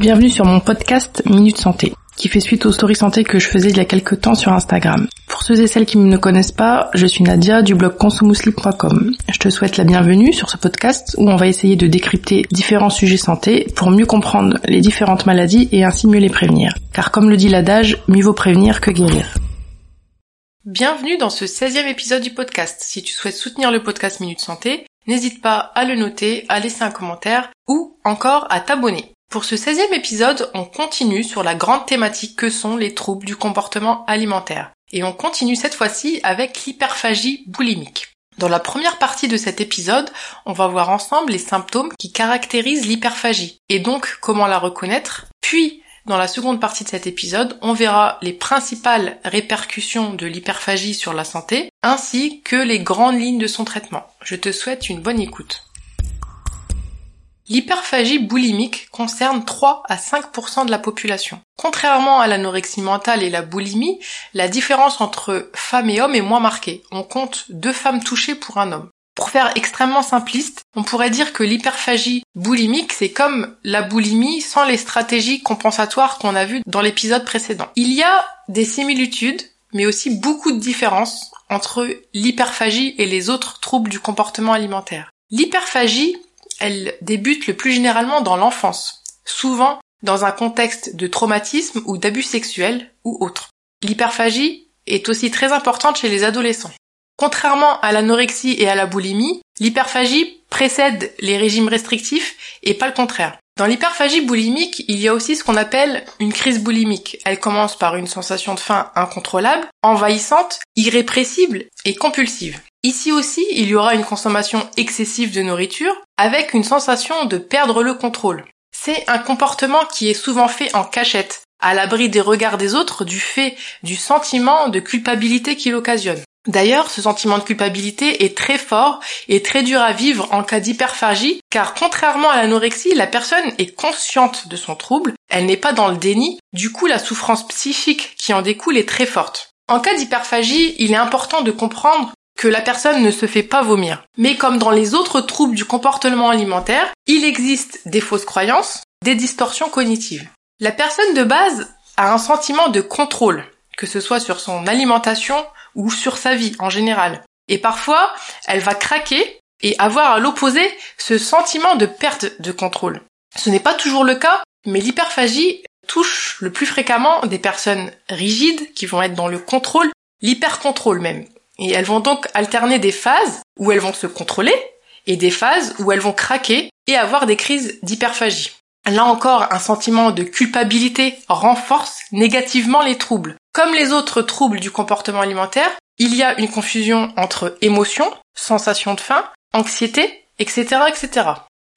Bienvenue sur mon podcast Minute Santé, qui fait suite aux stories santé que je faisais il y a quelques temps sur Instagram. Pour ceux et celles qui ne me connaissent pas, je suis Nadia du blog consumouslip.com. Je te souhaite la bienvenue sur ce podcast où on va essayer de décrypter différents sujets santé pour mieux comprendre les différentes maladies et ainsi mieux les prévenir. Car comme le dit l'adage, mieux vaut prévenir que guérir. Bienvenue dans ce 16e épisode du podcast. Si tu souhaites soutenir le podcast Minute Santé, n'hésite pas à le noter, à laisser un commentaire ou encore à t'abonner. Pour ce 16e épisode, on continue sur la grande thématique que sont les troubles du comportement alimentaire. Et on continue cette fois-ci avec l'hyperphagie boulimique. Dans la première partie de cet épisode, on va voir ensemble les symptômes qui caractérisent l'hyperphagie et donc comment la reconnaître. Puis, dans la seconde partie de cet épisode, on verra les principales répercussions de l'hyperphagie sur la santé ainsi que les grandes lignes de son traitement. Je te souhaite une bonne écoute. L'hyperphagie boulimique concerne 3 à 5% de la population. Contrairement à l'anorexie mentale et la boulimie, la différence entre femmes et hommes est moins marquée. On compte deux femmes touchées pour un homme. Pour faire extrêmement simpliste, on pourrait dire que l'hyperphagie boulimique, c'est comme la boulimie sans les stratégies compensatoires qu'on a vues dans l'épisode précédent. Il y a des similitudes, mais aussi beaucoup de différences entre l'hyperphagie et les autres troubles du comportement alimentaire. L'hyperphagie elle débute le plus généralement dans l'enfance, souvent dans un contexte de traumatisme ou d'abus sexuels ou autre. L'hyperphagie est aussi très importante chez les adolescents. Contrairement à l'anorexie et à la boulimie, l'hyperphagie précède les régimes restrictifs et pas le contraire. Dans l'hyperphagie boulimique, il y a aussi ce qu'on appelle une crise boulimique. Elle commence par une sensation de faim incontrôlable, envahissante, irrépressible et compulsive. Ici aussi, il y aura une consommation excessive de nourriture avec une sensation de perdre le contrôle. C'est un comportement qui est souvent fait en cachette, à l'abri des regards des autres du fait du sentiment de culpabilité qu'il occasionne. D'ailleurs, ce sentiment de culpabilité est très fort et très dur à vivre en cas d'hyperphagie, car contrairement à l'anorexie, la personne est consciente de son trouble, elle n'est pas dans le déni, du coup la souffrance psychique qui en découle est très forte. En cas d'hyperphagie, il est important de comprendre que la personne ne se fait pas vomir. Mais comme dans les autres troubles du comportement alimentaire, il existe des fausses croyances, des distorsions cognitives. La personne de base a un sentiment de contrôle, que ce soit sur son alimentation ou sur sa vie en général. Et parfois, elle va craquer et avoir à l'opposé ce sentiment de perte de contrôle. Ce n'est pas toujours le cas, mais l'hyperphagie touche le plus fréquemment des personnes rigides qui vont être dans le contrôle, l'hypercontrôle même. Et elles vont donc alterner des phases où elles vont se contrôler et des phases où elles vont craquer et avoir des crises d'hyperphagie. Là encore, un sentiment de culpabilité renforce négativement les troubles. Comme les autres troubles du comportement alimentaire, il y a une confusion entre émotion, sensation de faim, anxiété, etc., etc.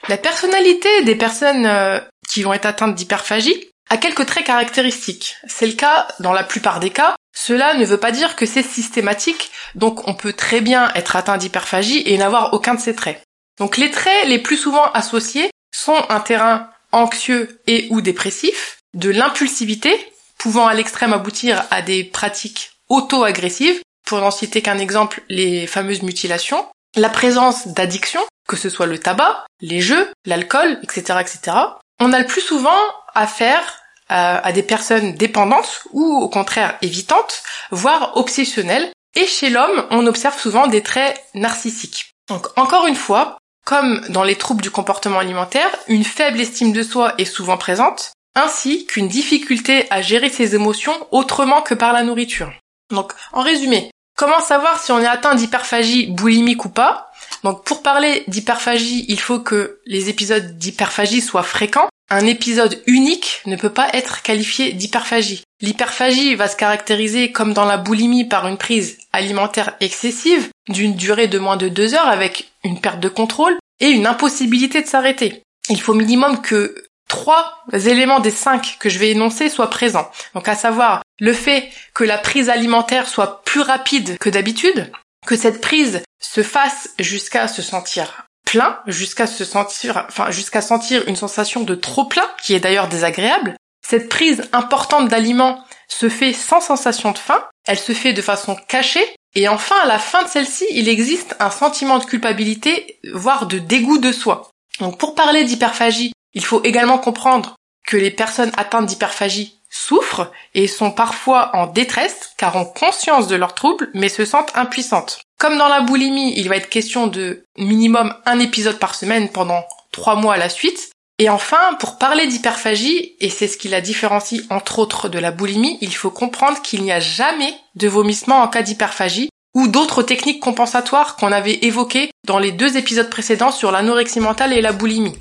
La personnalité des personnes euh, qui vont être atteintes d'hyperphagie a quelques traits caractéristiques. C'est le cas dans la plupart des cas cela ne veut pas dire que c'est systématique, donc on peut très bien être atteint d'hyperphagie et n'avoir aucun de ces traits. Donc les traits les plus souvent associés sont un terrain anxieux et ou dépressif, de l'impulsivité, pouvant à l'extrême aboutir à des pratiques auto-agressives, pour n'en citer qu'un exemple, les fameuses mutilations, la présence d'addictions, que ce soit le tabac, les jeux, l'alcool, etc., etc. On a le plus souvent affaire à des personnes dépendantes ou au contraire évitantes, voire obsessionnelles. Et chez l'homme, on observe souvent des traits narcissiques. Donc encore une fois, comme dans les troubles du comportement alimentaire, une faible estime de soi est souvent présente, ainsi qu'une difficulté à gérer ses émotions autrement que par la nourriture. Donc en résumé, comment savoir si on est atteint d'hyperphagie boulimique ou pas? Donc pour parler d'hyperphagie, il faut que les épisodes d'hyperphagie soient fréquents un épisode unique ne peut pas être qualifié d'hyperphagie. L'hyperphagie va se caractériser comme dans la boulimie par une prise alimentaire excessive d'une durée de moins de deux heures avec une perte de contrôle et une impossibilité de s'arrêter. Il faut minimum que trois éléments des cinq que je vais énoncer soient présents. Donc à savoir le fait que la prise alimentaire soit plus rapide que d'habitude, que cette prise se fasse jusqu'à se sentir plein jusqu'à se sentir, enfin jusqu'à sentir une sensation de trop plein qui est d'ailleurs désagréable. Cette prise importante d'aliments se fait sans sensation de faim, elle se fait de façon cachée et enfin à la fin de celle-ci, il existe un sentiment de culpabilité, voire de dégoût de soi. Donc pour parler d'hyperphagie, il faut également comprendre que les personnes atteintes d'hyperphagie souffrent et sont parfois en détresse car ont conscience de leurs troubles mais se sentent impuissantes. Comme dans la boulimie, il va être question de minimum un épisode par semaine pendant trois mois à la suite. Et enfin, pour parler d'hyperphagie, et c'est ce qui la différencie entre autres de la boulimie, il faut comprendre qu'il n'y a jamais de vomissement en cas d'hyperphagie ou d'autres techniques compensatoires qu'on avait évoquées dans les deux épisodes précédents sur l'anorexie mentale et la boulimie.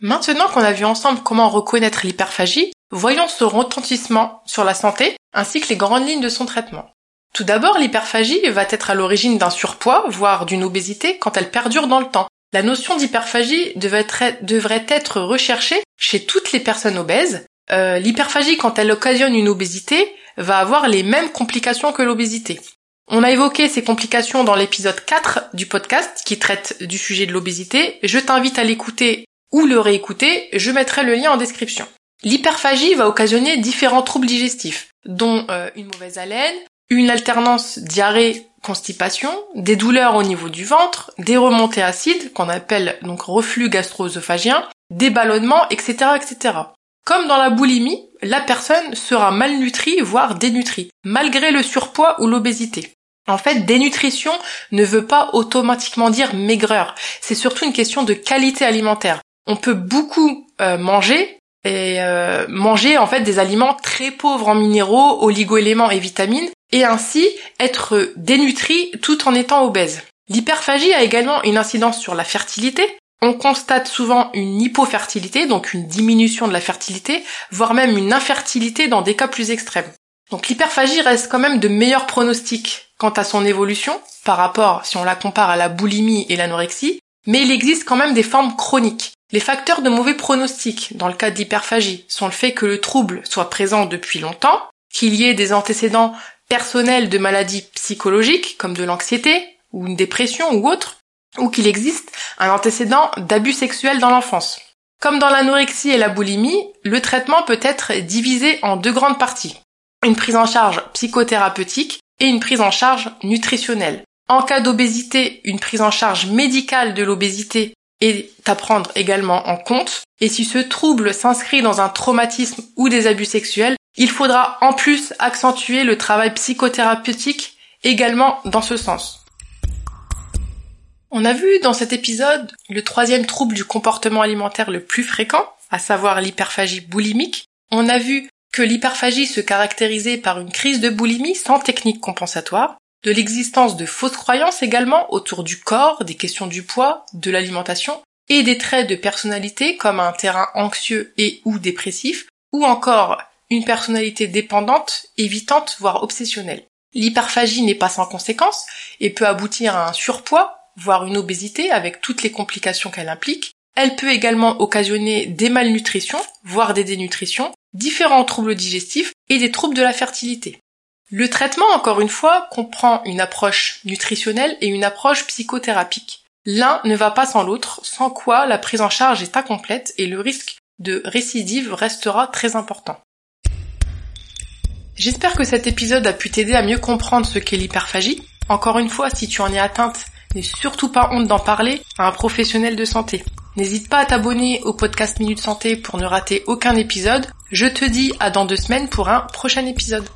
Maintenant qu'on a vu ensemble comment reconnaître l'hyperphagie, voyons ce retentissement sur la santé ainsi que les grandes lignes de son traitement. Tout d'abord, l'hyperphagie va être à l'origine d'un surpoids, voire d'une obésité, quand elle perdure dans le temps. La notion d'hyperphagie devrait être recherchée chez toutes les personnes obèses. Euh, l'hyperphagie, quand elle occasionne une obésité, va avoir les mêmes complications que l'obésité. On a évoqué ces complications dans l'épisode 4 du podcast qui traite du sujet de l'obésité. Je t'invite à l'écouter ou le réécouter, je mettrai le lien en description. L'hyperphagie va occasionner différents troubles digestifs, dont euh, une mauvaise haleine, une alternance diarrhée-constipation, des douleurs au niveau du ventre, des remontées acides, qu'on appelle donc reflux gastro-œsophagien, des ballonnements, etc., etc. Comme dans la boulimie, la personne sera malnutrie, voire dénutrie, malgré le surpoids ou l'obésité. En fait, dénutrition ne veut pas automatiquement dire maigreur. C'est surtout une question de qualité alimentaire. On peut beaucoup euh, manger et euh, manger en fait des aliments très pauvres en minéraux, oligoéléments et vitamines et ainsi être dénutri tout en étant obèse. L'hyperphagie a également une incidence sur la fertilité on constate souvent une hypofertilité, donc une diminution de la fertilité, voire même une infertilité dans des cas plus extrêmes. Donc l'hyperphagie reste quand même de meilleurs pronostics quant à son évolution par rapport si on la compare à la boulimie et l'anorexie, mais il existe quand même des formes chroniques. Les facteurs de mauvais pronostic dans le cas de l'hyperphagie sont le fait que le trouble soit présent depuis longtemps, qu'il y ait des antécédents personnels de maladies psychologiques comme de l'anxiété ou une dépression ou autre, ou qu'il existe un antécédent d'abus sexuels dans l'enfance. Comme dans l'anorexie et la boulimie, le traitement peut être divisé en deux grandes parties. Une prise en charge psychothérapeutique et une prise en charge nutritionnelle. En cas d'obésité, une prise en charge médicale de l'obésité est à prendre également en compte. Et si ce trouble s'inscrit dans un traumatisme ou des abus sexuels, il faudra en plus accentuer le travail psychothérapeutique également dans ce sens. On a vu dans cet épisode le troisième trouble du comportement alimentaire le plus fréquent, à savoir l'hyperphagie boulimique. On a vu que l'hyperphagie se caractérisait par une crise de boulimie sans technique compensatoire, de l'existence de fausses croyances également autour du corps, des questions du poids, de l'alimentation, et des traits de personnalité comme un terrain anxieux et ou dépressif, ou encore une personnalité dépendante, évitante, voire obsessionnelle. L'hyperphagie n'est pas sans conséquences et peut aboutir à un surpoids voire une obésité avec toutes les complications qu'elle implique. Elle peut également occasionner des malnutritions, voire des dénutritions, différents troubles digestifs et des troubles de la fertilité. Le traitement, encore une fois, comprend une approche nutritionnelle et une approche psychothérapique. L'un ne va pas sans l'autre, sans quoi la prise en charge est incomplète et le risque de récidive restera très important. J'espère que cet épisode a pu t'aider à mieux comprendre ce qu'est l'hyperphagie. Encore une fois, si tu en es atteinte, N'aie surtout pas honte d'en parler à un professionnel de santé. N'hésite pas à t'abonner au podcast Minute Santé pour ne rater aucun épisode. Je te dis à dans deux semaines pour un prochain épisode.